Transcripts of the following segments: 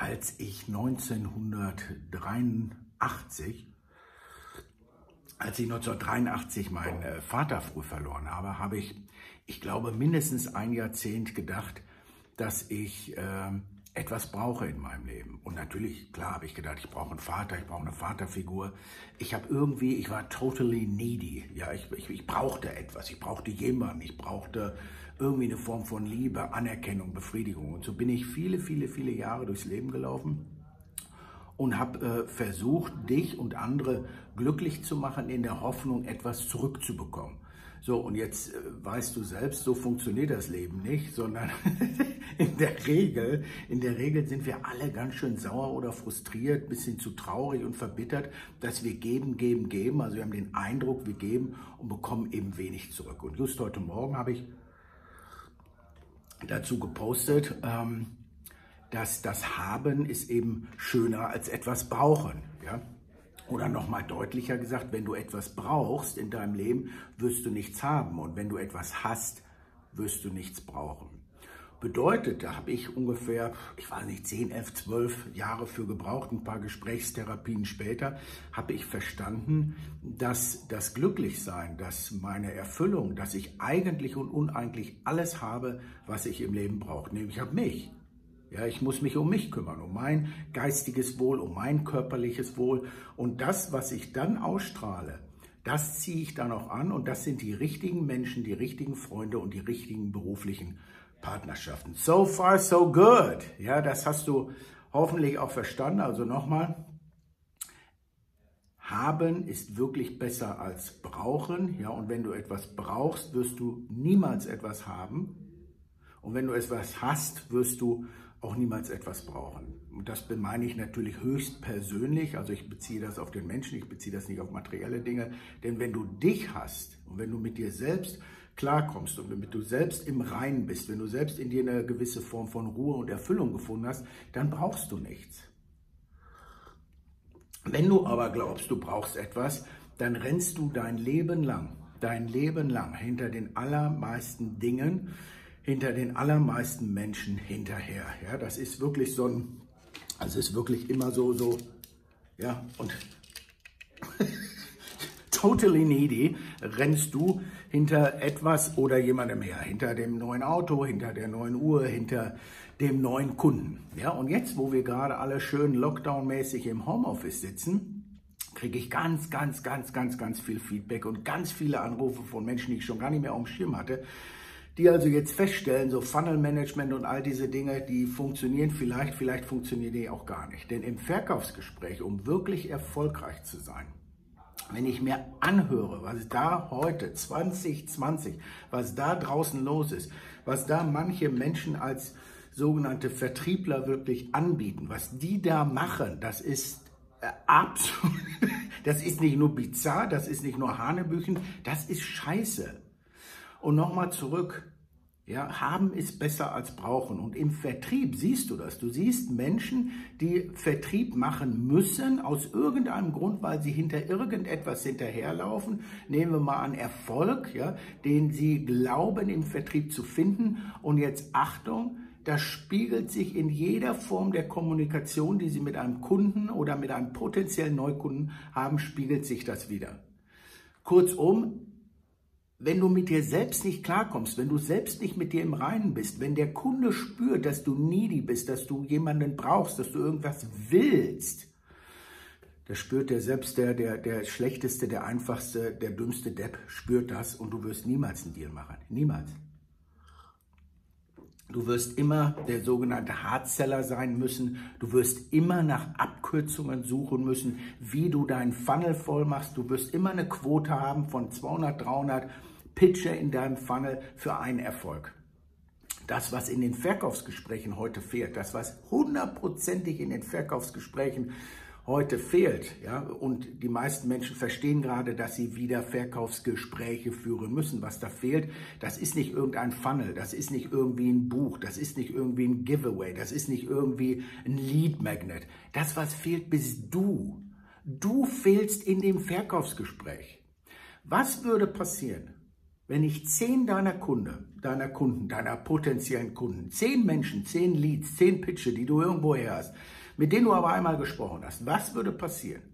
als ich 1983, als ich 1983 meinen äh, Vater früh verloren habe, habe ich, ich glaube, mindestens ein Jahrzehnt gedacht, dass ich äh, etwas brauche in meinem Leben. Und natürlich, klar, habe ich gedacht, ich brauche einen Vater, ich brauche eine Vaterfigur. Ich habe irgendwie, ich war totally needy. Ja, ich, ich, ich brauchte etwas, ich brauchte jemanden, ich brauchte irgendwie eine Form von Liebe, Anerkennung, Befriedigung. Und so bin ich viele, viele, viele Jahre durchs Leben gelaufen und habe äh, versucht, dich und andere glücklich zu machen in der Hoffnung, etwas zurückzubekommen. So, und jetzt äh, weißt du selbst, so funktioniert das Leben nicht, sondern in der Regel, in der Regel sind wir alle ganz schön sauer oder frustriert, bisschen zu traurig und verbittert, dass wir geben, geben, geben. Also wir haben den Eindruck, wir geben und bekommen eben wenig zurück. Und just heute Morgen habe ich dazu gepostet, ähm, dass das Haben ist eben schöner als etwas brauchen. Ja? Oder nochmal deutlicher gesagt, wenn du etwas brauchst in deinem Leben, wirst du nichts haben. Und wenn du etwas hast, wirst du nichts brauchen. Bedeutet, da habe ich ungefähr, ich weiß nicht, 10, 11, 12 Jahre für gebraucht, ein paar Gesprächstherapien später, habe ich verstanden, dass das Glücklichsein, dass meine Erfüllung, dass ich eigentlich und uneigentlich alles habe, was ich im Leben brauche. Nämlich ich habe mich. Ja, ich muss mich um mich kümmern, um mein geistiges Wohl, um mein körperliches Wohl. Und das, was ich dann ausstrahle, das ziehe ich dann auch an und das sind die richtigen Menschen, die richtigen Freunde und die richtigen beruflichen Partnerschaften. So far, so good. Ja, das hast du hoffentlich auch verstanden. Also nochmal, haben ist wirklich besser als brauchen. Ja, und wenn du etwas brauchst, wirst du niemals etwas haben. Und wenn du etwas hast, wirst du auch niemals etwas brauchen. Und das meine ich natürlich höchst persönlich. Also ich beziehe das auf den Menschen, ich beziehe das nicht auf materielle Dinge. Denn wenn du dich hast und wenn du mit dir selbst klarkommst und wenn du selbst im Reinen bist, wenn du selbst in dir eine gewisse Form von Ruhe und Erfüllung gefunden hast, dann brauchst du nichts. Wenn du aber glaubst, du brauchst etwas, dann rennst du dein Leben lang, dein Leben lang hinter den allermeisten Dingen, hinter den allermeisten Menschen hinterher. Ja, das ist wirklich so ein, also ist wirklich immer so, so, ja, und totally needy rennst du hinter etwas oder jemandem her, hinter dem neuen Auto, hinter der neuen Uhr, hinter dem neuen Kunden. Ja, und jetzt, wo wir gerade alle schön Lockdown-mäßig im Homeoffice sitzen, kriege ich ganz, ganz, ganz, ganz, ganz viel Feedback und ganz viele Anrufe von Menschen, die ich schon gar nicht mehr auf dem Schirm hatte, die also jetzt feststellen, so Funnel Management und all diese Dinge, die funktionieren vielleicht, vielleicht funktionieren die auch gar nicht. Denn im Verkaufsgespräch, um wirklich erfolgreich zu sein, wenn ich mir anhöre, was da heute 2020, was da draußen los ist, was da manche Menschen als sogenannte Vertriebler wirklich anbieten, was die da machen, das ist äh, absolut, das ist nicht nur bizarr, das ist nicht nur Hanebüchen, das ist Scheiße. Und nochmal zurück. Ja, haben ist besser als brauchen. Und im Vertrieb siehst du das. Du siehst Menschen, die Vertrieb machen müssen, aus irgendeinem Grund, weil sie hinter irgendetwas hinterherlaufen. Nehmen wir mal an Erfolg, ja, den sie glauben im Vertrieb zu finden. Und jetzt Achtung, das spiegelt sich in jeder Form der Kommunikation, die sie mit einem Kunden oder mit einem potenziellen Neukunden haben, spiegelt sich das wieder. Kurzum, wenn du mit dir selbst nicht klarkommst, wenn du selbst nicht mit dir im Reinen bist, wenn der Kunde spürt, dass du needy bist, dass du jemanden brauchst, dass du irgendwas willst, da spürt der selbst der, der, der schlechteste, der einfachste, der dümmste Depp spürt das und du wirst niemals einen Deal machen. Niemals. Du wirst immer der sogenannte Hardseller sein müssen. Du wirst immer nach Abkürzungen suchen müssen, wie du deinen Funnel voll machst. Du wirst immer eine Quote haben von 200, 300 Pitcher in deinem Funnel für einen Erfolg. Das, was in den Verkaufsgesprächen heute fehlt, das, was hundertprozentig in den Verkaufsgesprächen heute fehlt, ja, und die meisten Menschen verstehen gerade, dass sie wieder Verkaufsgespräche führen müssen. Was da fehlt, das ist nicht irgendein Funnel, das ist nicht irgendwie ein Buch, das ist nicht irgendwie ein Giveaway, das ist nicht irgendwie ein Lead Magnet. Das, was fehlt, bist du. Du fehlst in dem Verkaufsgespräch. Was würde passieren, Wenn ich zehn deiner Kunde, deiner Kunden, deiner potenziellen Kunden, zehn Menschen, zehn Leads, zehn Pitche, die du irgendwo her hast, mit denen du aber einmal gesprochen hast, was würde passieren,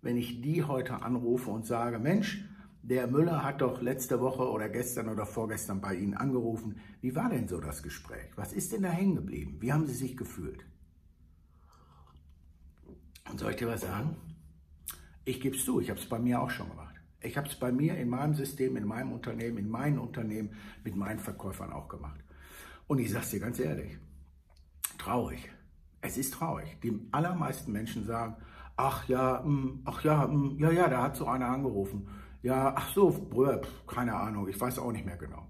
wenn ich die heute anrufe und sage, Mensch, der Müller hat doch letzte Woche oder gestern oder vorgestern bei Ihnen angerufen. Wie war denn so das Gespräch? Was ist denn da hängen geblieben? Wie haben Sie sich gefühlt? Und soll ich dir was sagen? Ich gebe es zu, ich habe es bei mir auch schon gemacht. Ich habe es bei mir in meinem System, in meinem Unternehmen, in meinen Unternehmen mit meinen Verkäufern auch gemacht. Und ich sage dir ganz ehrlich, traurig. Es ist traurig. Die allermeisten Menschen sagen, ach ja, mh, mm, ach ja, mh, mm, ja, ja, da hat so einer angerufen. Ja, ach so, Brüder, keine Ahnung, ich weiß auch nicht mehr genau.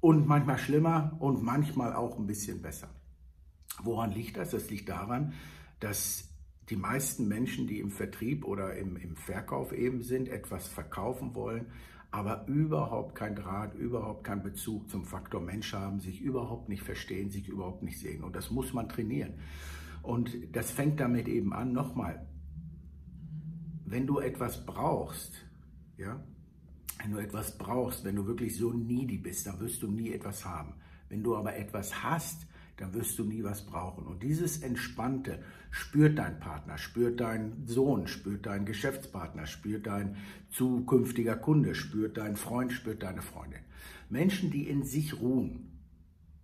Und manchmal schlimmer und manchmal auch ein bisschen besser. Woran liegt das? Das liegt daran, dass die meisten Menschen, die im Vertrieb oder im, im Verkauf eben sind, etwas verkaufen wollen, aber überhaupt kein Draht, überhaupt keinen Bezug zum Faktor Mensch haben, sich überhaupt nicht verstehen, sich überhaupt nicht sehen. Und das muss man trainieren. Und das fängt damit eben an, nochmal, wenn du etwas brauchst, ja, wenn du etwas brauchst, wenn du wirklich so needy bist, dann wirst du nie etwas haben. Wenn du aber etwas hast, dann wirst du nie was brauchen. Und dieses Entspannte spürt dein Partner, spürt dein Sohn, spürt dein Geschäftspartner, spürt dein zukünftiger Kunde, spürt dein Freund, spürt deine Freundin. Menschen, die in sich ruhen,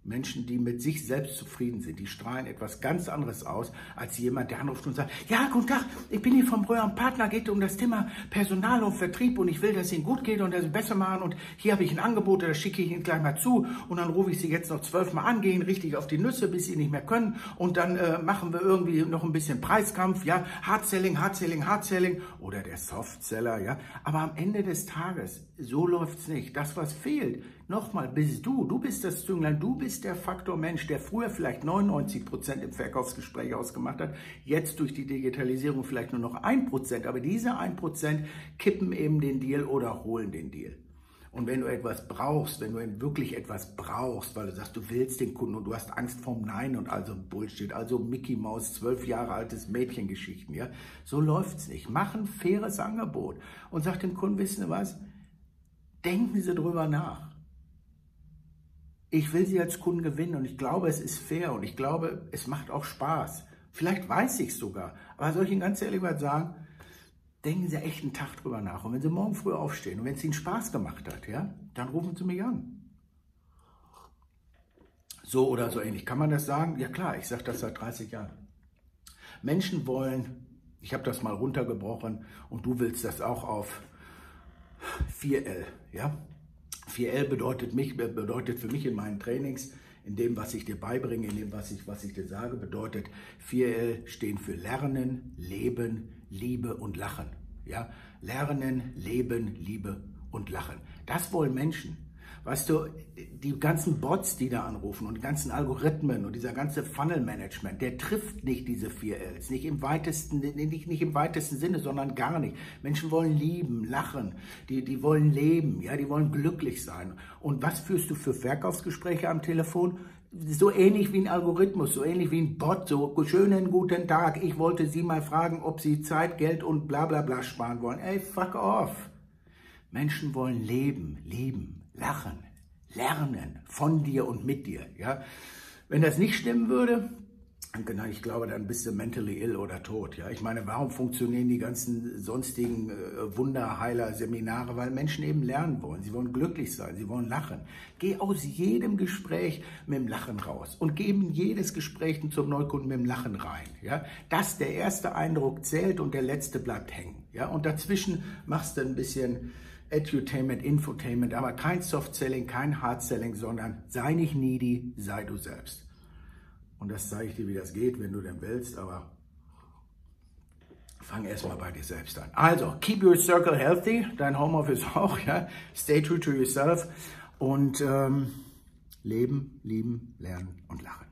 Menschen, die mit sich selbst zufrieden sind, die strahlen etwas ganz anderes aus, als jemand, der anruft und sagt, ja, guten Tag, ich bin hier vom Breuer Partner, geht um das Thema Personal und Vertrieb und ich will, dass es Ihnen gut geht und dass Sie besser machen und hier habe ich ein Angebot, das schicke ich Ihnen gleich mal zu und dann rufe ich Sie jetzt noch zwölfmal an, gehen richtig auf die Nüsse, bis Sie nicht mehr können und dann äh, machen wir irgendwie noch ein bisschen Preiskampf, ja, Hardselling, Hardselling, Hardselling oder der Softseller, ja, aber am Ende des Tages, so läuft's nicht. Das, was fehlt, Nochmal, bist du, du bist das Zünglein, du bist der Faktor Mensch, der früher vielleicht 99 Prozent im Verkaufsgespräch ausgemacht hat, jetzt durch die Digitalisierung vielleicht nur noch ein Prozent. Aber diese ein Prozent kippen eben den Deal oder holen den Deal. Und wenn du etwas brauchst, wenn du wirklich etwas brauchst, weil du sagst, du willst den Kunden und du hast Angst vorm Nein und also Bullshit, also Mickey Maus, zwölf Jahre altes Mädchengeschichten, ja, so läuft's nicht. Mach ein faires Angebot und sag dem Kunden, wissen Sie was? Denken Sie drüber nach ich will sie als Kunden gewinnen und ich glaube, es ist fair und ich glaube, es macht auch Spaß. Vielleicht weiß ich es sogar, aber soll ich Ihnen ganz ehrlich mal sagen, denken Sie echt einen Tag drüber nach. Und wenn Sie morgen früh aufstehen und wenn es Ihnen Spaß gemacht hat, ja, dann rufen Sie mich an. So oder so ähnlich. Kann man das sagen? Ja klar, ich sage das seit 30 Jahren. Menschen wollen, ich habe das mal runtergebrochen und du willst das auch auf 4L, ja? 4L bedeutet, mich, bedeutet für mich in meinen Trainings, in dem, was ich dir beibringe, in dem, was ich, was ich dir sage, bedeutet 4L stehen für Lernen, Leben, Liebe und Lachen. Ja? Lernen, Leben, Liebe und Lachen. Das wollen Menschen. Weißt du, die ganzen Bots, die da anrufen und die ganzen Algorithmen und dieser ganze Funnel-Management, der trifft nicht diese vier Ls. Nicht im weitesten, nicht, nicht im weitesten Sinne, sondern gar nicht. Menschen wollen lieben, lachen, die, die wollen leben, ja, die wollen glücklich sein. Und was führst du für Verkaufsgespräche am Telefon? so ähnlich wie ein Algorithmus, so ähnlich wie ein Bot, so schönen guten Tag, ich wollte Sie mal fragen, ob Sie Zeit, Geld und bla bla bla sparen wollen. Ey, fuck off. Menschen wollen leben, lieben, lachen, lernen von dir und mit dir. Ja? Wenn das nicht stimmen würde, Genau, ich glaube, dann bist du mentally ill oder tot. Ja, ich meine, warum funktionieren die ganzen sonstigen äh, Wunderheiler Seminare? Weil Menschen eben lernen wollen. Sie wollen glücklich sein. Sie wollen lachen. Geh aus jedem Gespräch mit dem Lachen raus und geben jedes Gespräch zum Neukunden mit dem Lachen rein. Ja, dass der erste Eindruck zählt und der letzte bleibt hängen. Ja, und dazwischen machst du ein bisschen Edutainment, Infotainment, aber kein Soft-Selling, kein Hard-Selling, sondern sei nicht needy, sei du selbst. Und das zeige ich dir, wie das geht, wenn du denn willst, aber fang erstmal bei dir selbst an. Also, keep your circle healthy, dein Homeoffice auch, ja. Stay true to yourself und ähm, leben, lieben, lernen und lachen.